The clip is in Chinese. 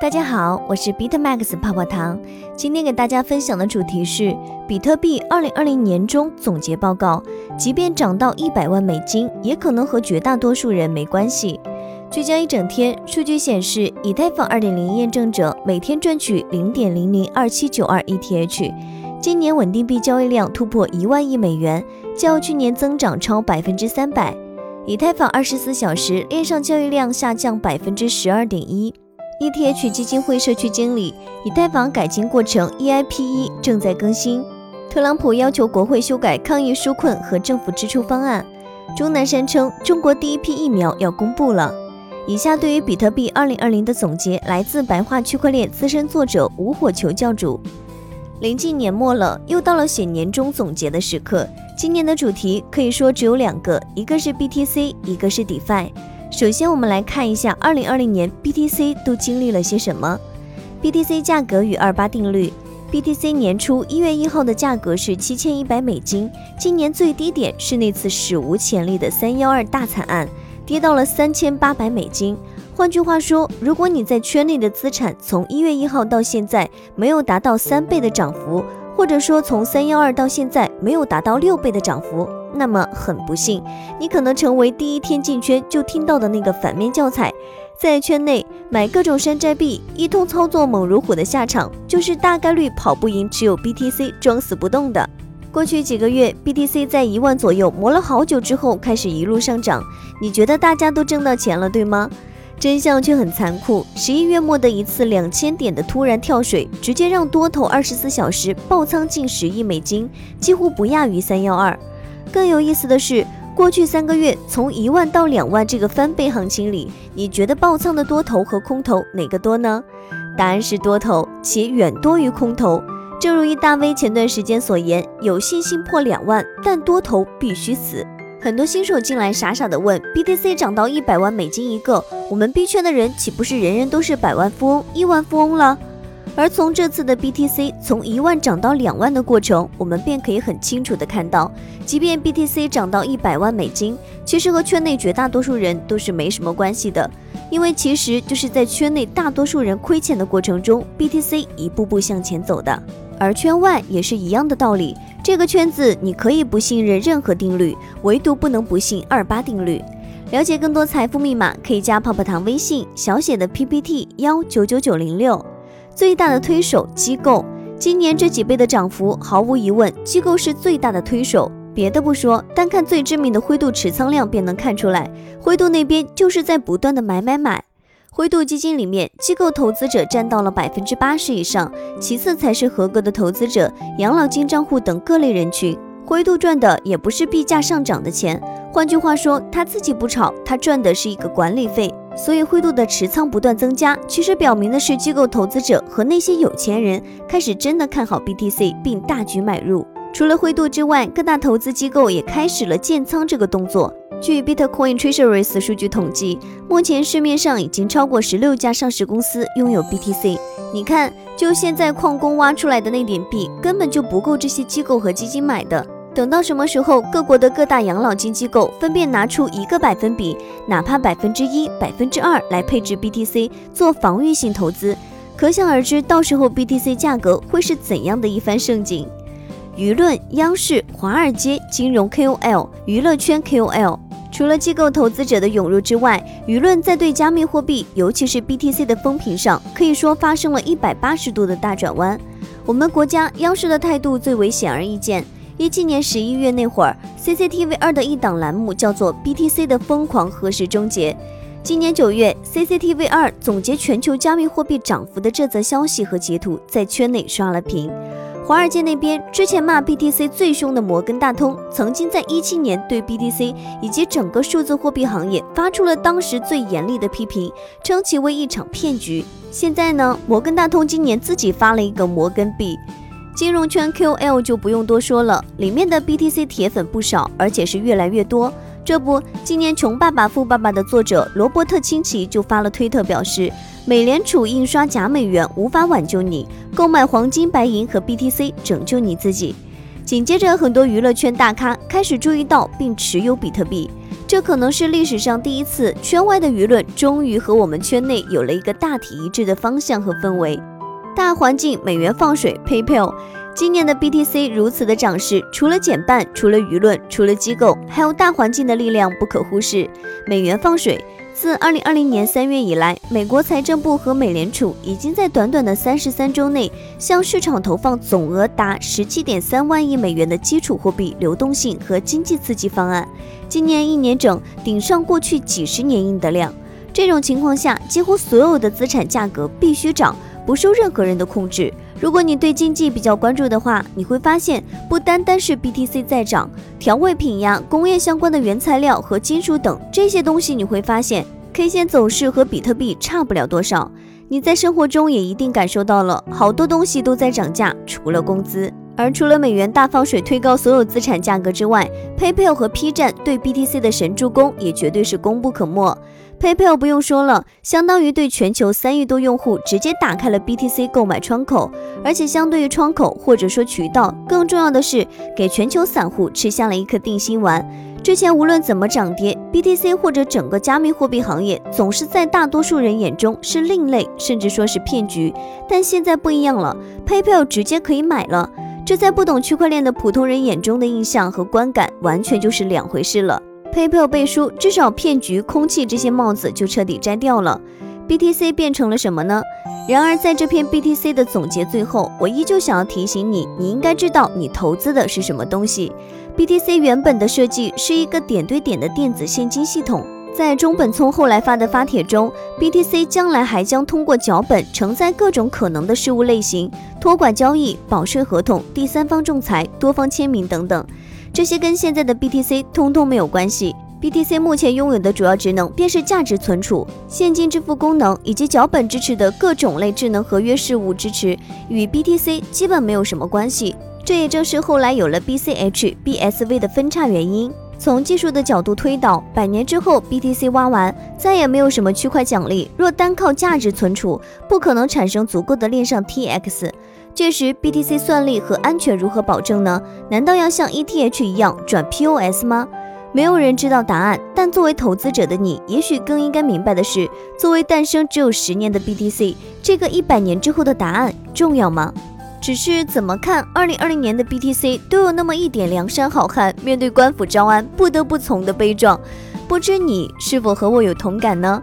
大家好，我是 BitMax 泡泡糖。今天给大家分享的主题是比特币2020年中总结报告。即便涨到一百万美金，也可能和绝大多数人没关系。聚焦一整天，数据显示，以太坊2.0验证者每天赚取0.002792 ETH，今年稳定币交易量突破一万亿美元，较去年增长超百分之三百。以太坊24小时链上交易量下降百分之十二点一。ETH 基金会社区经理，以太坊改进过程 EIP 1正在更新。特朗普要求国会修改抗疫纾困和政府支出方案。钟南山称，中国第一批疫苗要公布了。以下对于比特币2020的总结来自白话区块链资深作者吴火球教主。临近年末了，又到了写年终总结的时刻。今年的主题可以说只有两个，一个是 BTC，一个是 DeFi。首先，我们来看一下2020年 BTC 都经历了些什么。BTC 价格与二八定律。BTC 年初一月一号的价格是七千一百美金，今年最低点是那次史无前例的三幺二大惨案，跌到了三千八百美金。换句话说，如果你在圈内的资产从一月一号到现在没有达到三倍的涨幅，或者说从三幺二到现在没有达到六倍的涨幅，那么很不幸，你可能成为第一天进圈就听到的那个反面教材。在圈内买各种山寨币，一通操作猛如虎的下场，就是大概率跑不赢只有 BTC 装死不动的。过去几个月，BTC 在一万左右磨了好久之后，开始一路上涨。你觉得大家都挣到钱了，对吗？真相却很残酷。十一月末的一次两千点的突然跳水，直接让多头二十四小时爆仓近十亿美金，几乎不亚于三幺二。更有意思的是，过去三个月从一万到两万这个翻倍行情里，你觉得爆仓的多头和空头哪个多呢？答案是多头，且远多于空头。正如一大 V 前段时间所言，有信心破两万，但多头必须死。很多新手进来傻傻的问：BTC 涨到一百万美金一个，我们币圈的人岂不是人人都是百万富翁、亿万富翁了？而从这次的 BTC 从一万涨到两万的过程，我们便可以很清楚的看到，即便 BTC 涨到一百万美金，其实和圈内绝大多数人都是没什么关系的，因为其实就是在圈内大多数人亏钱的过程中，BTC 一步步向前走的。而圈外也是一样的道理。这个圈子你可以不信任任何定律，唯独不能不信二八定律。了解更多财富密码，可以加泡泡糖微信小写的 PPT 幺九九九零六。最大的推手机构，今年这几倍的涨幅，毫无疑问，机构是最大的推手。别的不说，单看最知名的灰度持仓量便能看出来，灰度那边就是在不断的买买买。灰度基金里面，机构投资者占到了百分之八十以上，其次才是合格的投资者、养老金账户等各类人群。灰度赚的也不是币价上涨的钱，换句话说，他自己不炒，他赚的是一个管理费。所以灰度的持仓不断增加，其实表明的是机构投资者和那些有钱人开始真的看好 BTC，并大举买入。除了灰度之外，各大投资机构也开始了建仓这个动作。据 Bitcoin Treasuries 数据统计，目前市面上已经超过十六家上市公司拥有 BTC。你看，就现在矿工挖出来的那点币，根本就不够这些机构和基金买的。等到什么时候，各国的各大养老金机构分别拿出一个百分比，哪怕百分之一、百分之二来配置 BTC 做防御性投资，可想而知，到时候 BTC 价格会是怎样的一番盛景。舆论、央视、华尔街、金融 KOL、娱乐圈 KOL。除了机构投资者的涌入之外，舆论在对加密货币，尤其是 BTC 的风评上，可以说发生了一百八十度的大转弯。我们国家央视的态度最为显而易见。一七年十一月那会儿，CCTV 二的一档栏目叫做《BTC 的疯狂何时终结》。今年九月，CCTV 二总结全球加密货币涨幅的这则消息和截图，在圈内刷了屏。华尔街那边之前骂 BTC 最凶的摩根大通，曾经在一七年对 BTC 以及整个数字货币行业发出了当时最严厉的批评，称其为一场骗局。现在呢，摩根大通今年自己发了一个摩根币，金融圈 QL 就不用多说了，里面的 BTC 铁粉不少，而且是越来越多。这不，今年《穷爸爸富爸爸》的作者罗伯特清崎就发了推特表示。美联储印刷假美元无法挽救你，购买黄金、白银和 BTC 拯救你自己。紧接着，很多娱乐圈大咖开始注意到并持有比特币。这可能是历史上第一次，圈外的舆论终于和我们圈内有了一个大体一致的方向和氛围。大环境，美元放水，PayPal。今年的 BTC 如此的涨势，除了减半，除了舆论，除了机构，还有大环境的力量不可忽视。美元放水，自2020年3月以来，美国财政部和美联储已经在短短的33周内，向市场投放总额达17.3万亿美元的基础货币流动性和经济刺激方案。今年一年整，顶上过去几十年印的量。这种情况下，几乎所有的资产价格必须涨，不受任何人的控制。如果你对经济比较关注的话，你会发现不单单是 BTC 在涨，调味品呀、工业相关的原材料和金属等这些东西，你会发现 K 线走势和比特币差不了多少。你在生活中也一定感受到了，好多东西都在涨价，除了工资。而除了美元大放水推高所有资产价格之外，PayPal 和 P 站对 BTC 的神助攻也绝对是功不可没。PayPal 不用说了，相当于对全球三亿多用户直接打开了 BTC 购买窗口，而且相对于窗口或者说渠道，更重要的是给全球散户吃下了一颗定心丸。之前无论怎么涨跌，BTC 或者整个加密货币行业总是在大多数人眼中是另类，甚至说是骗局。但现在不一样了，PayPal 直接可以买了，这在不懂区块链的普通人眼中的印象和观感完全就是两回事了。PayPal 背书，至少骗局、空气这些帽子就彻底摘掉了。BTC 变成了什么呢？然而，在这篇 BTC 的总结最后，我依旧想要提醒你，你应该知道你投资的是什么东西。BTC 原本的设计是一个点对点的电子现金系统，在中本聪后来发的发帖中，BTC 将来还将通过脚本承载各种可能的事物类型，托管交易、保税合同、第三方仲裁、多方签名等等。这些跟现在的 BTC 通通没有关系。BTC 目前拥有的主要职能便是价值存储、现金支付功能以及脚本支持的各种类智能合约事务支持，与 BTC 基本没有什么关系。这也正是后来有了 BCH、BSV 的分叉原因。从技术的角度推导，百年之后 BTC 挖完，再也没有什么区块奖励。若单靠价值存储，不可能产生足够的链上 TX。届时，BTC 算力和安全如何保证呢？难道要像 ETH 一样转 POS 吗？没有人知道答案。但作为投资者的你，也许更应该明白的是，作为诞生只有十年的 BTC，这个一百年之后的答案重要吗？只是怎么看，二零二零年的 BTC 都有那么一点梁山好汉面对官府招安不得不从的悲壮。不知你是否和我有同感呢？